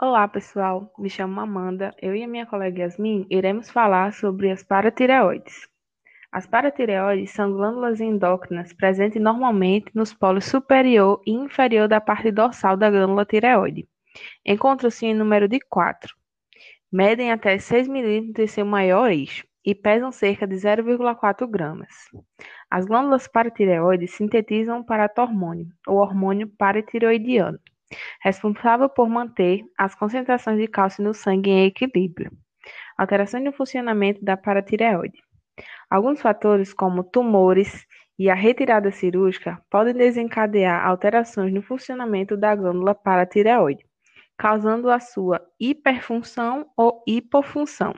Olá, pessoal. Me chamo Amanda. Eu e a minha colega Yasmin iremos falar sobre as paratireoides. As paratireoides são glândulas endócrinas presentes normalmente nos polos superior e inferior da parte dorsal da glândula tireoide. Encontram-se em número de quatro. Medem até 6 milímetros em seu maior eixo e pesam cerca de 0,4 gramas. As glândulas paratireoides sintetizam paratormônio, ou hormônio paratireoidiano responsável por manter as concentrações de cálcio no sangue em equilíbrio. Alterações no funcionamento da paratireoide. Alguns fatores, como tumores e a retirada cirúrgica, podem desencadear alterações no funcionamento da glândula paratireoide, causando a sua hiperfunção ou hipofunção.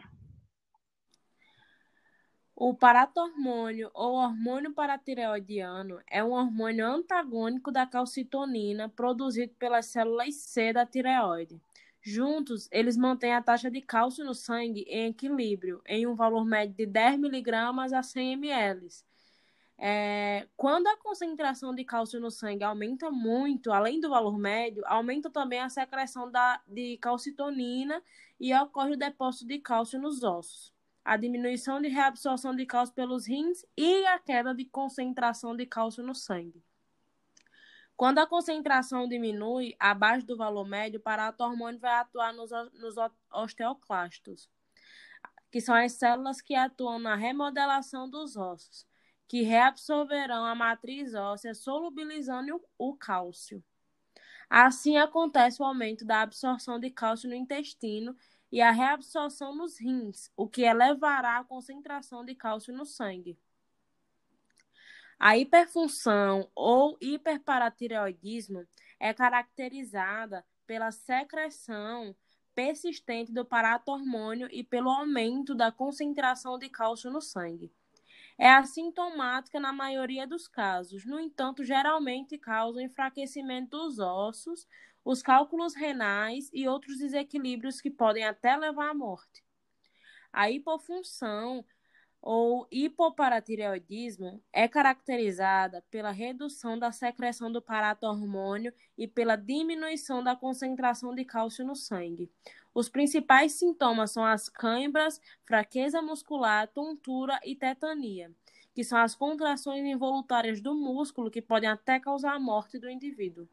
O paratormônio ou hormônio paratireoidiano é um hormônio antagônico da calcitonina produzido pelas células C da tireoide. Juntos, eles mantêm a taxa de cálcio no sangue em equilíbrio, em um valor médio de 10 mg a 100 ml. É, quando a concentração de cálcio no sangue aumenta muito, além do valor médio, aumenta também a secreção da, de calcitonina e ocorre o depósito de cálcio nos ossos a diminuição de reabsorção de cálcio pelos rins e a queda de concentração de cálcio no sangue. Quando a concentração diminui abaixo do valor médio, o paratormônio vai atuar nos, nos osteoclastos, que são as células que atuam na remodelação dos ossos, que reabsorverão a matriz óssea, solubilizando o cálcio. Assim acontece o aumento da absorção de cálcio no intestino e a reabsorção nos rins, o que elevará a concentração de cálcio no sangue. A hiperfunção ou hiperparatireoidismo é caracterizada pela secreção persistente do paratormônio e pelo aumento da concentração de cálcio no sangue. É assintomática na maioria dos casos, no entanto, geralmente causa enfraquecimento dos ossos, os cálculos renais e outros desequilíbrios que podem até levar à morte. A hipofunção ou hipoparatireoidismo é caracterizada pela redução da secreção do paratormônio e pela diminuição da concentração de cálcio no sangue. Os principais sintomas são as câimbras, fraqueza muscular, tontura e tetania, que são as contrações involuntárias do músculo que podem até causar a morte do indivíduo.